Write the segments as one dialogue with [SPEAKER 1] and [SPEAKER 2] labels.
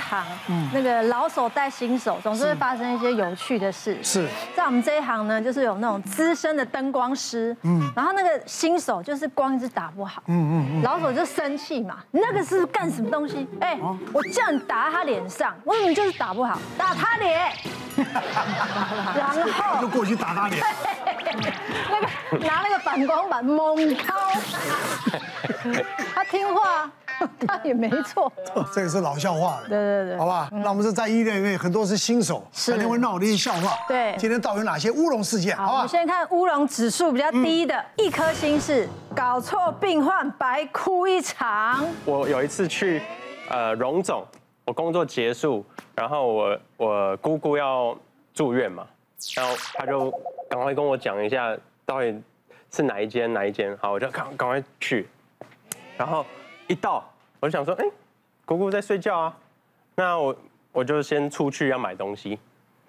[SPEAKER 1] 行，嗯。那个老手带新手，总是会发生一些有趣的事。
[SPEAKER 2] 是。
[SPEAKER 1] 在我们这一行呢，就是有那种资深的灯光师，嗯，然后那个新手就是光一直打不好，嗯嗯嗯，老手就生气嘛，那个是干什么东西？哎，我叫你打他脸上，我怎么就是打不好？打他脸，然后。
[SPEAKER 2] 就过去打他脸，
[SPEAKER 1] 那个拿那个反光板猛敲，他听话。他也没错，
[SPEAKER 2] 这个是老笑话了。
[SPEAKER 1] 对对对，
[SPEAKER 2] 好吧，那我们是在医院里面很多是新手，肯定会闹一些笑话。
[SPEAKER 1] 对，
[SPEAKER 2] 今天到底有哪些乌龙事件？好，
[SPEAKER 1] 我们先看乌龙指数比较低的，一颗星是搞错病患，白哭一场。
[SPEAKER 3] 我有一次去呃荣总，我工作结束，然后我我姑姑要住院嘛，然后他就赶快跟我讲一下到底是哪一间哪一间，好，我就赶赶快去，然后。一到我就想说，哎，姑姑在睡觉啊，那我我就先出去要买东西，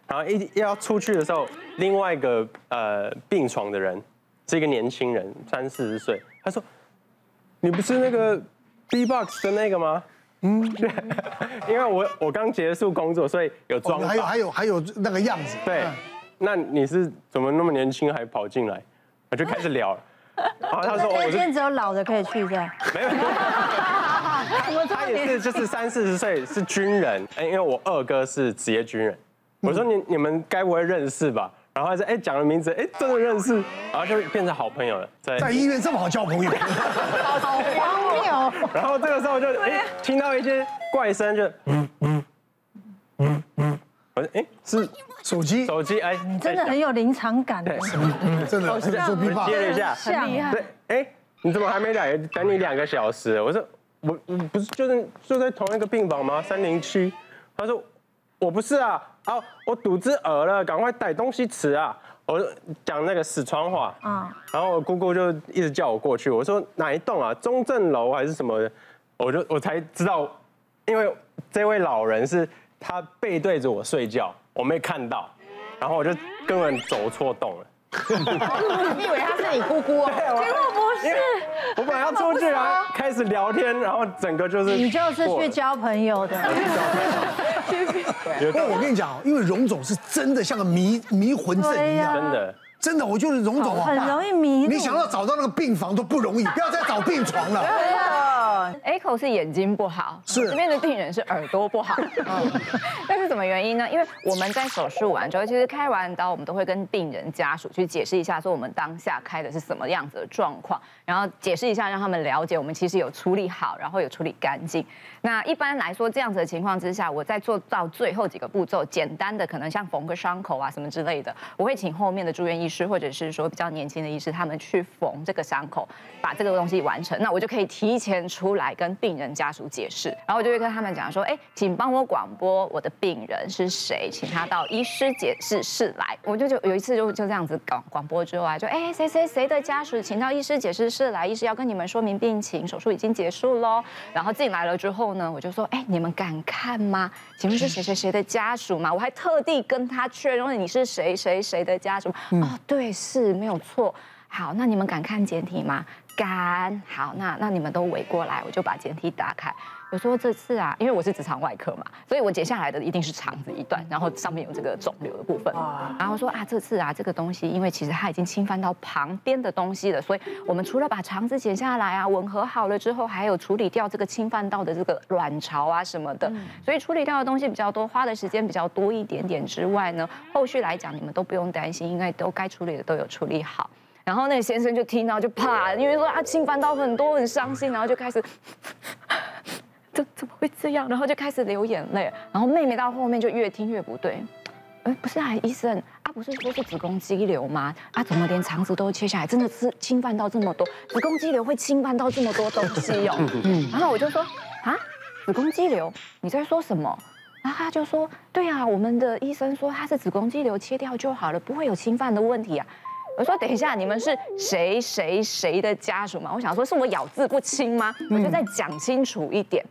[SPEAKER 3] 然后一要出去的时候，另外一个呃病床的人是一个年轻人，三四十岁，他说，你不是那个 B-box 的那个吗？嗯，对，因为我我刚结束工作，所以有妆，
[SPEAKER 2] 还有还有还有那个样子，
[SPEAKER 3] 对，那你是怎么那么年轻还跑进来？我就开始聊。然后他说：“我
[SPEAKER 1] 今天只有老的可以去，这样。”没有，
[SPEAKER 3] 他也是，就是三四十岁，是军人。哎，因为我二哥是职业军人。我说：“你你们该不会认识吧？”然后他说：“哎，讲了名字，哎，真的认识。”然后就变成好朋友了。在
[SPEAKER 2] 在医院这么好交朋友，
[SPEAKER 1] 好荒谬。
[SPEAKER 3] 然后这个时候就哎，听到一些怪声，就嗯嗯嗯嗯，我说：“哎，是。”
[SPEAKER 2] 手机，
[SPEAKER 3] 手机，哎，
[SPEAKER 1] 你真的很有临场感，
[SPEAKER 3] 对，
[SPEAKER 2] 真的，是做 B
[SPEAKER 3] 接了一下，
[SPEAKER 1] 很厉害，
[SPEAKER 3] 对，哎，你怎么还没来？等你两个小时。我说，我我不是就是住在同一个病房吗？三零七。他说，我不是啊，啊，我肚子饿了，赶快带东西吃啊。我讲那个四川话，啊，然后我姑姑就一直叫我过去。我说哪一栋啊？中正楼还是什么的？我就我才知道，因为这位老人是他背对着我睡觉。我没看到，然后我就根本走错洞了。
[SPEAKER 4] 你以为他是你姑姑 哦？
[SPEAKER 1] 结果不是。
[SPEAKER 3] 我本来要出去啊，开始聊天，然后整个就是。
[SPEAKER 1] 你就是去交朋友的。
[SPEAKER 2] 不过 我跟你讲，因为荣总是真的像个迷迷魂阵一样，
[SPEAKER 3] 真的，真
[SPEAKER 2] 的，我就是荣总啊，
[SPEAKER 1] 很容易迷。
[SPEAKER 2] 你想要找到那个病房都不容易，不要再找病床了。
[SPEAKER 4] Echo 是眼睛不好，
[SPEAKER 2] 是
[SPEAKER 4] 这边的病人是耳朵不好，那是什么原因呢？因为我们在手术完之后，其实开完刀，我们都会跟病人家属去解释一下，说我们当下开的是什么样子的状况，然后解释一下，让他们了解我们其实有处理好，然后有处理干净。那一般来说，这样子的情况之下，我在做到最后几个步骤，简单的可能像缝个伤口啊什么之类的，我会请后面的住院医师或者是说比较年轻的医师，他们去缝这个伤口，把这个东西完成，那我就可以提前出来跟病人家属解释，然后我就会跟他们讲说，哎，请帮我广播我的病人是谁，请他到医师解释室来。我就就有一次就就这样子广广播之后啊，就哎谁谁谁的家属请到医师解释室来，医师要跟你们说明病情，手术已经结束喽。然后进来了之后。呢，我就说，哎，你们敢看吗？请问是谁谁谁的家属吗？我还特地跟他确认，你是谁谁谁的家属？哦，对，是没有错。好，那你们敢看简体吗？敢。好，那那你们都围过来，我就把简体打开。我说这次啊，因为我是直肠外科嘛，所以我剪下来的一定是肠子一段，然后上面有这个肿瘤的部分。然后说啊，这次啊，这个东西，因为其实它已经侵犯到旁边的东西了，所以我们除了把肠子剪下来啊，吻合好了之后，还有处理掉这个侵犯到的这个卵巢啊什么的，所以处理掉的东西比较多，花的时间比较多一点点之外呢，后续来讲你们都不用担心，因为都该处理的都有处理好。然后那个先生就听到就怕，因为说啊侵犯到很多，很伤心，然后就开始。怎怎么会这样？然后就开始流眼泪。然后妹妹到后面就越听越不对。哎，不是啊，医生啊，不是说是子宫肌瘤吗？啊，怎么连肠子都切下来？真的是侵犯到这么多？子宫肌瘤会侵犯到这么多东西哦。然后我就说啊，子宫肌瘤？你在说什么？然后他就说，对啊，我们的医生说他是子宫肌瘤，切掉就好了，不会有侵犯的问题啊。我说等一下，你们是谁谁谁的家属吗？我想说是我咬字不清吗？我就再讲清楚一点。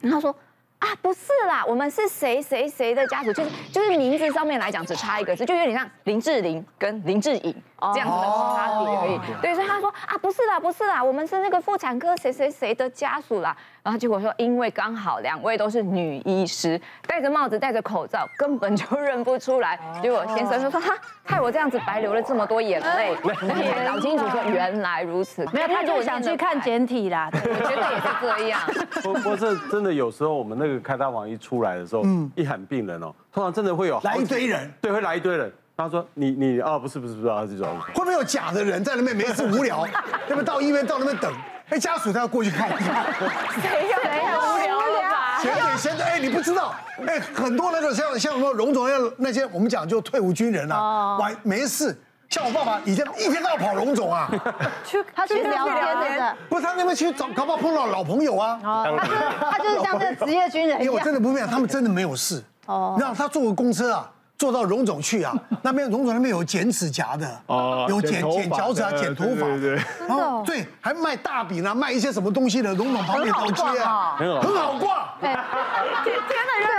[SPEAKER 4] 然后他说啊，啊，不是啦，我们是谁谁谁的家属，就是就是名字上面来讲只差一个字，就有点像林志玲跟林志颖这样子的差别而已。对，所以他说啊，不是啦，不是啦，我们是那个妇产科谁谁谁的家属啦。然后结果说，因为刚好两位都是女医师，戴着帽子戴着口罩，根本就认不出来。结果先生就说哈，害我这样子白流了这么多眼泪，才搞清楚说 原来如此。
[SPEAKER 1] 没有，他就想去看简体啦。
[SPEAKER 4] 我觉得也是这样。
[SPEAKER 5] 不不是真的，有时候我们那个开刀房一出来的时候，一喊病人哦，通常真的会有
[SPEAKER 2] 来一堆人，
[SPEAKER 5] 对，会来一堆人。他说你你啊，不是不是不是啊，这种
[SPEAKER 2] 会不会有假的人在那边没事无聊，要不到医院到那边等？哎，家属他要过去看一下。
[SPEAKER 4] 谁呀？谁呀？无聊了吧？
[SPEAKER 2] 前点先的，哎，你不知道，哎，很多那个像像什么荣总要那些，我们讲就退伍军人啊，晚没事，像我爸爸以前一天到晚跑龙总啊，
[SPEAKER 1] 去他去聊天的，
[SPEAKER 2] 不是他那边去找，搞不好碰到老朋友啊。
[SPEAKER 1] 他就是他就是像那个职业军人一样。
[SPEAKER 2] 我真的不骗，他们真的没有事。哦，你知道他坐个公车啊。坐到荣总去啊，那边荣总那边有剪指甲的，哦，有剪剪脚趾啊，剪头发，对对，然后对，还卖大饼啊，卖一些什么东西的，荣总旁边老街啊，很好，很好逛。
[SPEAKER 1] 天哪，对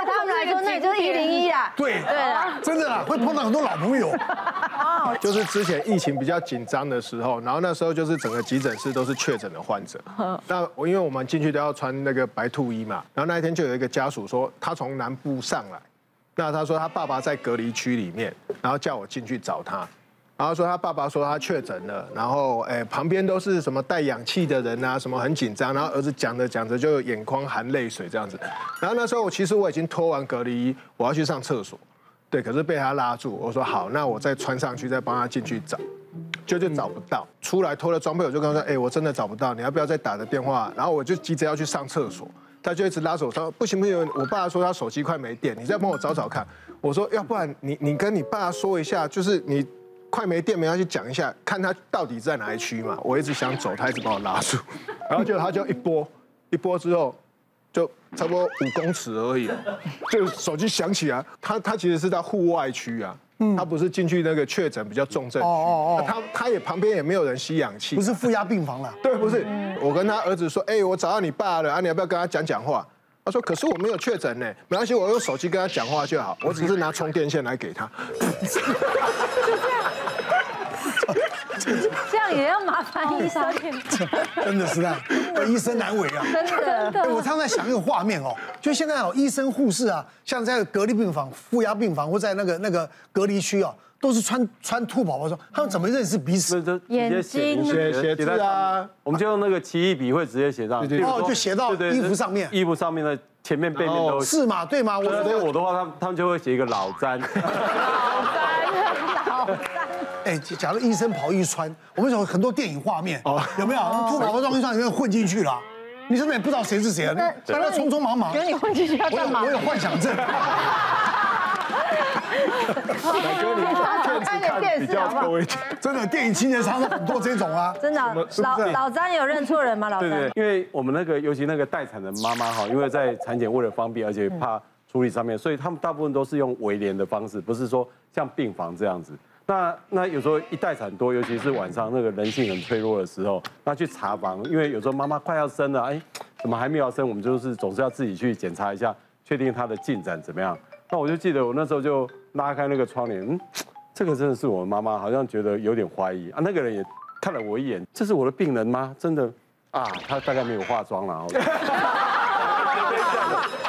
[SPEAKER 1] 他们来说，那就是一零一啊。
[SPEAKER 2] 对对啊，真的啊，会碰到很多老朋友。
[SPEAKER 6] 就是之前疫情比较紧张的时候，然后那时候就是整个急诊室都是确诊的患者。那我因为我们进去都要穿那个白兔衣嘛，然后那一天就有一个家属说，他从南部上来。那他说他爸爸在隔离区里面，然后叫我进去找他，然后说他爸爸说他确诊了，然后哎旁边都是什么带氧气的人啊，什么很紧张，然后儿子讲着讲着就眼眶含泪水这样子，然后那时候我其实我已经脱完隔离衣，我要去上厕所，对，可是被他拉住，我说好，那我再穿上去再帮他进去找，就就找不到，出来脱了装备我就跟他说，哎我真的找不到，你要不要再打个电话？然后我就急着要去上厕所。他就一直拉手，他说不行不行，我爸说他手机快没电，你再帮我找找看。我说要不然你你跟你爸说一下，就是你快没电，没关系，讲一下，看他到底在哪一区嘛。我一直想走，他一直把我拉住，然后就他就一拨 一拨之后，就差不多五公尺而已，就手机响起来，他他其实是在户外区啊。他不是进去那个确诊比较重症区，哦哦哦，他他也旁边也没有人吸氧气，
[SPEAKER 2] 不是负压病房了。
[SPEAKER 6] 对，不是。我跟他儿子说，哎，我找到你爸了，啊，你要不要跟他讲讲话？他说，可是我没有确诊呢，没关系，我用手机跟他讲话就好，我只是拿充电线来给他。就
[SPEAKER 1] 这样。也要麻烦医生，
[SPEAKER 2] 真的是啊，医生难为啊，
[SPEAKER 1] 真的。
[SPEAKER 2] 我常常在想一个画面哦，就现在哦，医生护士啊，像在隔离病房、负压病房或在那个那个隔离区哦，都是穿穿兔宝宝装，他们怎么认识彼此？
[SPEAKER 1] 眼睛
[SPEAKER 6] 写写字啊，
[SPEAKER 5] 我们就用那个奇异笔会直接写上，
[SPEAKER 2] 哦，就写到衣服上面，
[SPEAKER 5] 衣服上面的前面背面都
[SPEAKER 2] 是嘛，对吗？我
[SPEAKER 5] 所以我的话，他们他们就会写一个老詹。老
[SPEAKER 1] 詹，老詹。
[SPEAKER 2] 哎，假如医生跑一穿，我们有很多电影画面，有没有？兔宝宝装一穿，里面混进去了，你是不是也不知道谁是谁啊？在那匆匆忙忙。
[SPEAKER 1] 觉得你混进去要干嘛？
[SPEAKER 2] 我有幻想症。
[SPEAKER 6] 大哥，你看点电视好不好？
[SPEAKER 2] 真的，电影情节常常很多这种啊。
[SPEAKER 1] 真的，老老詹有认错人吗？老詹。
[SPEAKER 5] 对对，因为我们那个，尤其那个待产的妈妈哈，因为在产检为了方便，而且怕处理上面，所以他们大部分都是用围帘的方式，不是说像病房这样子。那那有时候一待产多，尤其是晚上那个人性很脆弱的时候，那去查房，因为有时候妈妈快要生了，哎，怎么还没有生？我们就是总是要自己去检查一下，确定她的进展怎么样。那我就记得我那时候就拉开那个窗帘，嗯，这个真的是我妈妈，好像觉得有点怀疑啊。那个人也看了我一眼，这是我的病人吗？真的啊，他大概没有化妆了。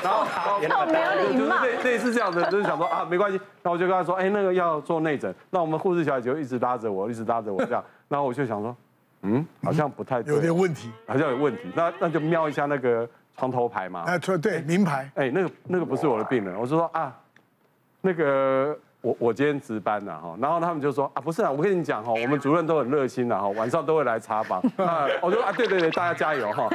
[SPEAKER 5] 然后好，
[SPEAKER 1] 没有礼貌，
[SPEAKER 5] 对对是这样的，就是想说啊，没关系。那我就跟他说，哎，那个要做内诊。那我们护士小姐就一直拉着我，一直拉着我这样。然后我就想说，嗯，好像不太对，
[SPEAKER 2] 有点问题，
[SPEAKER 5] 好像有问题。那那就瞄一下那个床头牌嘛。
[SPEAKER 2] 哎，对对，名牌。
[SPEAKER 5] 哎，那个那个不是我的病人。我就说啊，那个。我我今天值班了哈，然后他们就说啊，不是啊，我跟你讲哈，我们主任都很热心的哈，晚上都会来查房啊。我说啊，对对对，大家加油哈，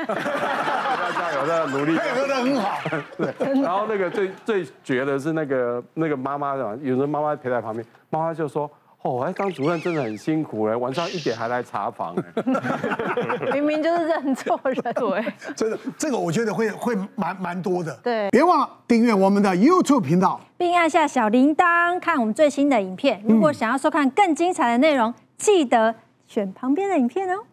[SPEAKER 5] 加油，大家努力，
[SPEAKER 2] 配合得很好。
[SPEAKER 5] 对，然后那个最最绝的是那个那个妈妈的，有时候妈妈陪在旁边，妈妈就说。哦，哎，当主任真的很辛苦哎，晚上一点还来查房哎，
[SPEAKER 1] 明明就是认错人，对，
[SPEAKER 2] 真的，这个我觉得会会蛮蛮多的，
[SPEAKER 1] 对，
[SPEAKER 2] 别忘了订阅我们的 YouTube 频道，
[SPEAKER 1] 并按下小铃铛看我们最新的影片。如果想要收看更精彩的内容，记得选旁边的影片哦。